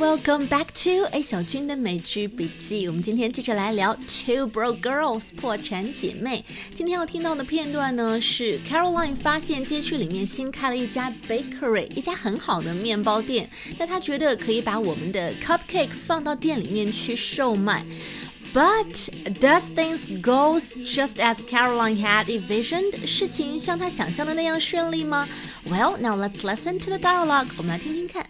Welcome back to A 小军的美剧笔记。我们今天接着来聊 Two Broke Girls 破产姐妹。今天要听到的片段呢是 Caroline 发现街区里面新开了一家 bakery，一家很好的面包店。那她觉得可以把我们的 cupcakes 放到店里面去售卖。But does things goes just as Caroline had envisioned？事情像她想象的那样顺利吗？Well, now let's listen to the dialogue。我们来听听看。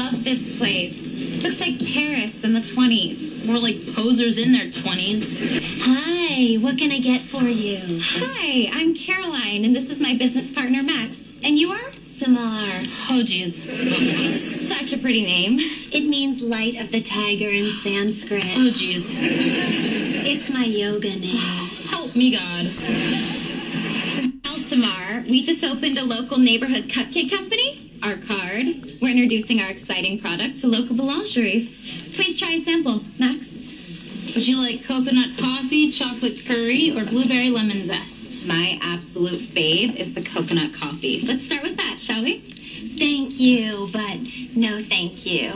Love this place. Looks like Paris in the 20s. More like poseurs in their 20s. Hi, what can I get for you? Hi, I'm Caroline, and this is my business partner, Max. And you are? Semhar. Oh, geez. Such a pretty name. It means light of the tiger in Sanskrit. Oh, geez. It's my yoga name. Help me, God. Well, Semhar, we just opened a local neighborhood cupcake company. Our card. We're introducing our exciting product to local boulangeries. Please try a sample, Max. Would you like coconut coffee, chocolate curry, or blueberry lemon zest? My absolute fave is the coconut coffee. Let's start with that, shall we? Thank you, but no thank you.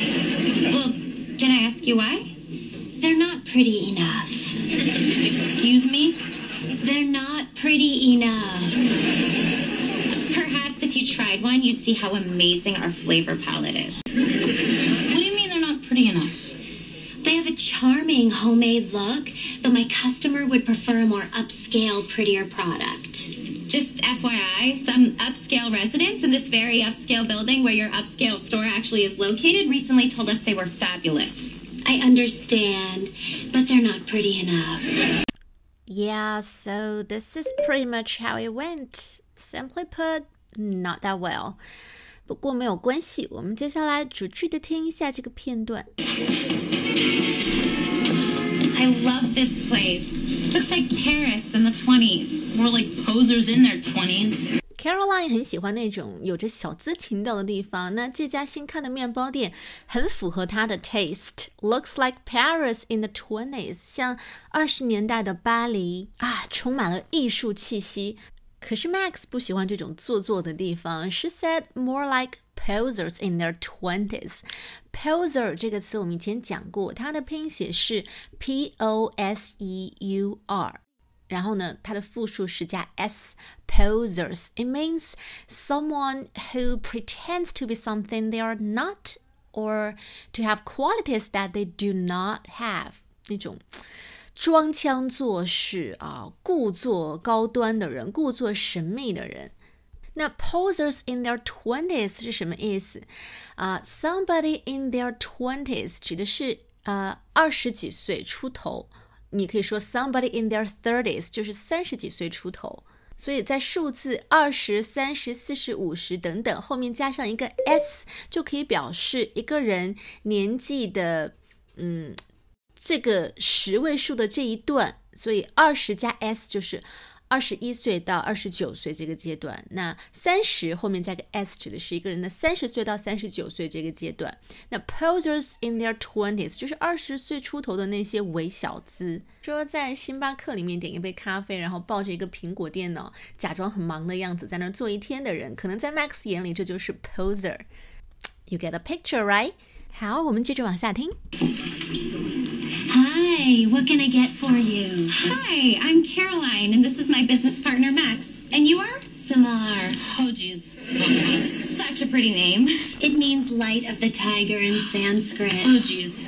Well, can I ask you why? They're not pretty enough. Excuse me? They're not pretty enough. Perhaps if you tried one, you'd see how amazing our flavor palate is. What do you mean they're not pretty enough? They have a charming homemade look, but my customer would prefer a more upscale, prettier product. Just FYI, some upscale residents in this very upscale building where your upscale store actually is located recently told us they were fabulous. I understand, but they're not pretty enough. Yeah, so this is pretty much how it went. Simply put, not that well。不过没有关系，我们接下来逐句的听一下这个片段。I love this place. Looks like Paris in the 20s. More like poseurs in their 20s. Caroline 很喜欢那种有着小资情调的地方。那这家新开的面包店很符合她的 taste。Looks like Paris in the twenties，像二十年代的巴黎啊，充满了艺术气息。可是 Max 不喜欢这种做作的地方。She said more like poseurs in their twenties. Poseur 这个词我们以前讲过，它的拼写是 p o s e u r，然后呢，它的复数是加 s。Poseurs. It means someone who pretends to be something they are not, or to have qualities that they do not have. 那种。装腔作势啊，故作高端的人，故作神秘的人。那 posers in their twenties 是什么意思啊、s o m e b o d y in their twenties 指的是呃二十几岁出头。你可以说 somebody in their thirties 就是三十几岁出头，所以在数字二十三十、四十、五十等等后面加上一个 s，就可以表示一个人年纪的嗯这个十位数的这一段，所以二十加 s 就是二十一岁到二十九岁这个阶段。那三十后面加个 s 指的是一个人的三十岁到三十九岁这个阶段。那 posers in their twenties 就是二十岁出头的那些伪小资，说在星巴克里面点一杯咖啡，然后抱着一个苹果电脑，假装很忙的样子在那儿坐一天的人，可能在 Max 眼里这就是 poser。You get a picture, right? 好，我们接着往下听。Hi, what can I get for you? Hi, I'm Caroline, and this is my business partner, Max. And you are? Semhar. Oh, jeez. Such a pretty name. It means light of the tiger in Sanskrit. Oh, jeez.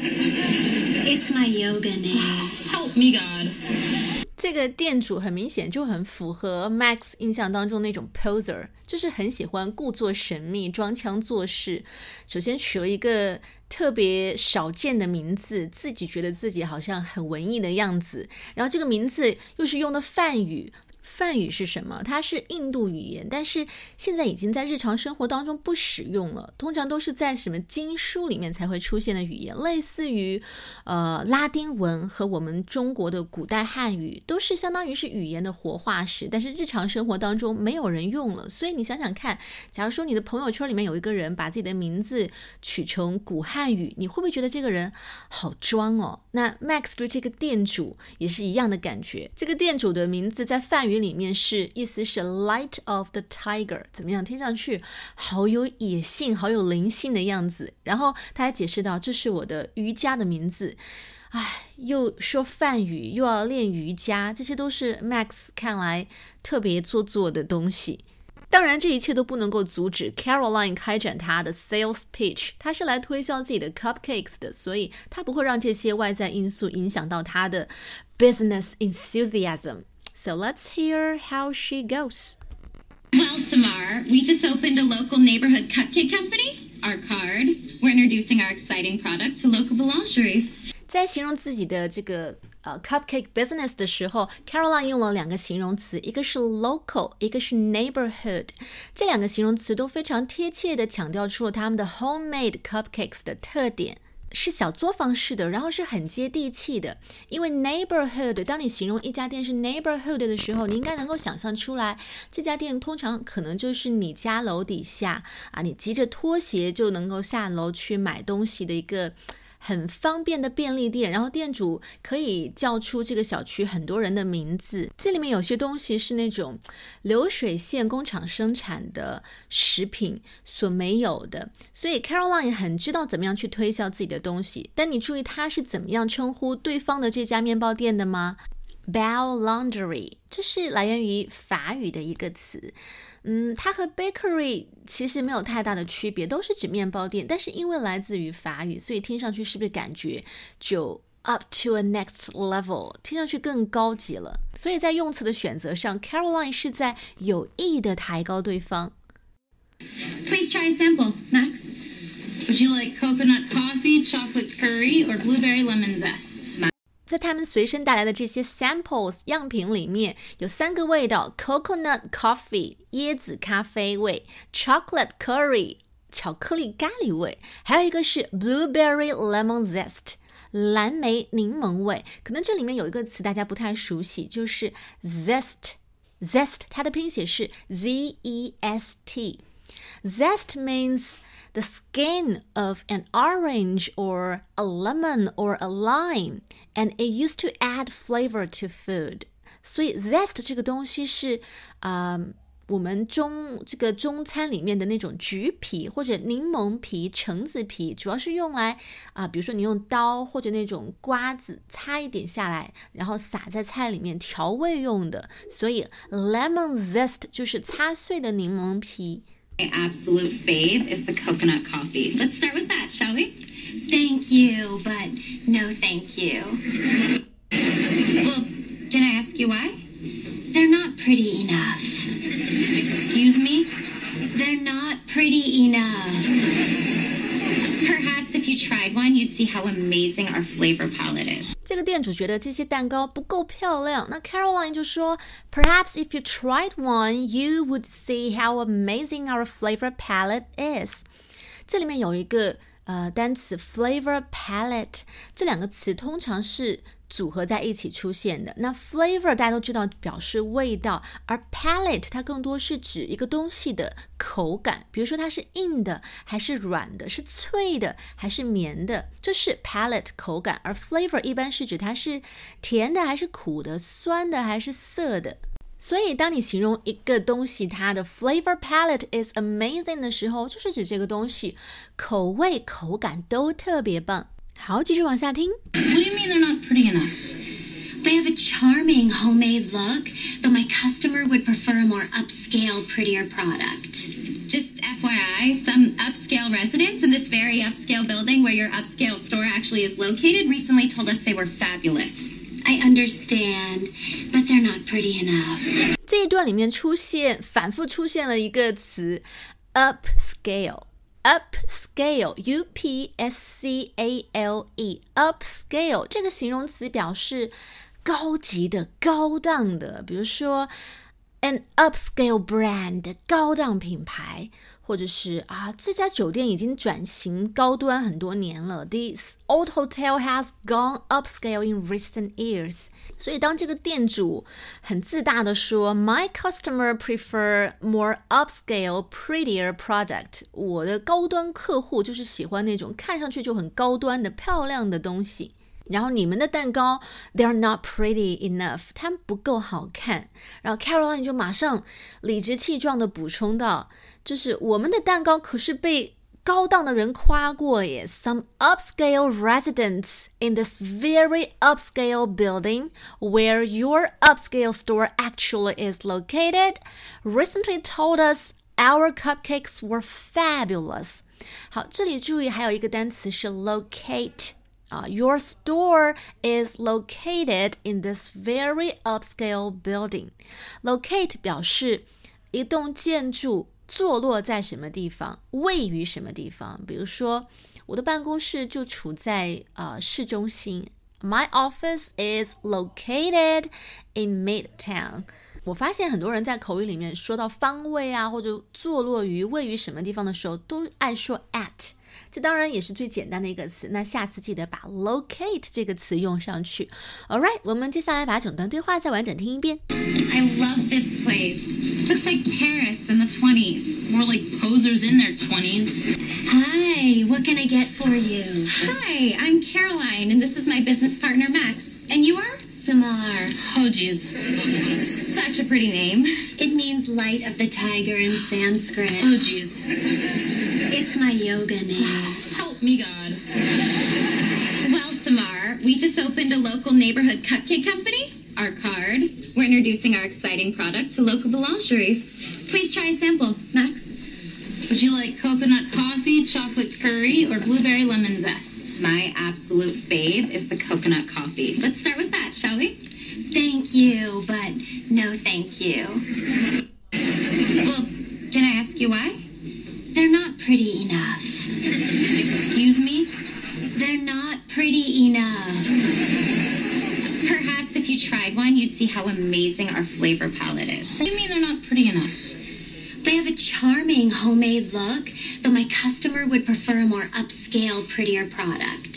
It's my yoga name. Help me, God. 这个店主很明显就很符合 Max 印象当中那种 poseur，就是很喜欢故作神秘、装腔作势。首先娶了一个特别少见的名字，自己觉得自己好像很文艺的样子。然后这个名字又是用的梵语。梵语是什么？它是印度语言，但是现在已经在日常生活当中不使用了，通常都是在什么经书里面才会出现的语言，类似于呃拉丁文和我们中国的古代汉语，都是相当于是语言的活化石，但是日常生活当中没有人用了。所以你想想看，假如说你的朋友圈里面有一个人把自己的名字取成古汉语，你会不会觉得这个人好装哦？那 Max 对这个店主也是一样的感觉，这个店主的名字在梵语。里面是意思是 light of the tiger，怎么样？听上去好有野性、好有灵性的样子。然后他还解释到，这是我的瑜伽的名字。唉，又说梵语，又要练瑜伽，这些都是 Max 看来特别做作的东西。当然，这一切都不能够阻止 Caroline 开展她的 sales pitch。她是来推销自己的 cupcakes 的，所以她不会让这些外在因素影响到她的 business enthusiasm. So let's hear how she goes. Well, Semhar, we just opened a local neighborhood cupcake company, our card. We're introducing our exciting product to local boulangeries. 在形容自己的这个呃、uh, cupcake business 的时候，Caroline 用了两个形容词，一个是 local，一个是 neighborhood。这两个形容词都非常贴切地强调出了他们的 homemade cupcakes 的特点。是小作坊式的，然后是很接地气的。因为 neighborhood，当你形容一家店是 neighborhood 的时候，你应该能够想象出来，这家店通常可能就是你家楼底下啊，你急着脱鞋就能够下楼去买东西的一个。很方便的便利店，然后店主可以叫出这个小区很多人的名字。这里面有些东西是那种流水线工厂生产的食品所没有的，所以 Caroline 很知道怎么样去推销自己的东西。但你注意他是怎么样称呼对方的这家面包店的吗？Bell Laundry，这是来源于法语的一个词。嗯，它和 bakery 其实没有太大的区别，都是指面包店。但是因为来自于法语，所以听上去是不是感觉就 up to a next level，听上去更高级了？所以在用词的选择上，Caroline 是在有意的抬高对方。Please try a sample, Max. Would you like coconut coffee, chocolate curry, or blueberry lemon zest? 在他们随身带来的这些 samples 样品里面，有三个味道：coconut coffee 椰子咖啡味，chocolate curry 巧克力咖喱味，还有一个是 blueberry lemon zest 蓝莓柠檬味。可能这里面有一个词大家不太熟悉，就是 zest。zest 它的拼写是 z e s t。zest means the skin of an orange or a lemon or a lime, and it used to add flavor to food. 所以 zest 这个东西是，啊、我们中这个中餐里面的那种橘皮或者柠檬皮、橙子皮，主要是用来啊、比如说你用刀或者那种刮子擦一点下来，然后撒在菜里面调味用的。所以 lemon zest 就是擦碎的柠檬皮。My absolute fave is the coconut coffee. Let's start with that, shall we? Thank you, but no thank you. Well, can I ask you why? They're not pretty enough. Excuse me? They're not pretty enough. Perhaps you tried one, you'd see how amazing our flavor palate is. 这个店主觉得这些蛋糕不够漂亮，那 Caroline 就说，Perhaps if you tried one, you would see how amazing our flavor palate is. flavor palate，这两个词通常是组合在一起出现的。那 flavor 大家都知道表示味道，而 palate 它更多是指一个东西的口感，比如说它是硬的还是软的，是脆的还是绵的，这是 palate 口感。而 flavor 一般是指它是甜的还是苦的，酸的还是涩的。所以，当你形容一个东西它的 flavor palette is amazing 的时候，就是指这个东西口味、口感都特别棒。好，继续往下听。 What do you mean they're not pretty enough? They have a charming homemade look, but my customer would prefer a more upscale, prettier product. Just FYI, some upscale residents in this very upscale building where your upscale store actually is located recently told us they were fabulous. I understand, but they're not pretty enough. 这一段里面出现反复出现了一个词 upscale。 Upscale，u p s c a l e，upscale 这个形容词表示高级的、高档的，比如说 an upscale brand 高档品牌，或者是啊这家酒店已经转型高端很多年了，this old hotel has gone upscale in recent years。所以当这个店主很自大的说，My customer prefer more upscale, prettier product。我的高端客户就是喜欢那种看上去就很高端的漂亮的东西。然后你们的蛋糕，they're not pretty enough，它们不够好看。然后 Caroline 就马上理直气壮的补充道，就是我们的蛋糕可是被高档的人夸过耶。Some upscale residents in this very upscale building where your upscale store actually is located recently told us our cupcakes were fabulous. 好，这里注意还有一个单词是 locate。 啊，Your store is located in this very upscale building. Locate 表示一栋建筑坐落在什么地方，位于什么地方。比如说，我的办公室就处在呃市中心。My office is located in Midtown. 我发现很多人在口语里面说到方位啊，或者坐落于、位于什么地方的时候，都爱说 at。 这当然也是最简单的一个词。那下次记得把 locate 这个词用上去。All right，我们接下来把整段对话再完整听一遍。I love this place. Looks like Paris in the 20s. More like poseurs in their 20s. Hi, what can I get for you? Hi, I'm Caroline, and this is my business partner, Max. And you are? Semhar. Oh, geez. Such a pretty name. It means light of the tiger in Sanskrit. Oh, geez. It's my yoga name. Help me, God. Well, Semhar, we just opened a local neighborhood cupcake company, our card. We're introducing our exciting product to local boulangeries. Please try a sample. Max? Would you like coconut coffee, chocolate curry, or blueberry lemon zest? My absolute fave is the coconut coffee. Let's start with that, shall we? Thank you, but no thank you. Well, can I ask you why? Pretty enough. Excuse me? They're not pretty enough. Perhaps if you tried one, you'd see how amazing our flavor palate is. What do you mean they're not pretty enough? They have a charming homemade look, but my customer would prefer a more upscale, prettier product.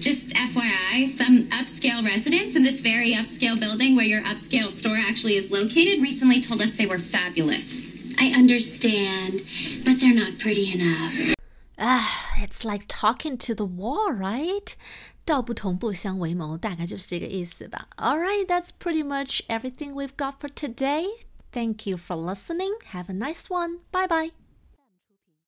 Just FYI, some upscale residents in this very upscale building where your upscale store actually is located recently told us they were fabulous. I understand, but they're not pretty enough. Ah, it's like talking to the wall, right? 道不同不相为谋，大概就是这个意思吧。All right, that's pretty much everything we've got for today. Thank you for listening. Have a nice one. Bye bye.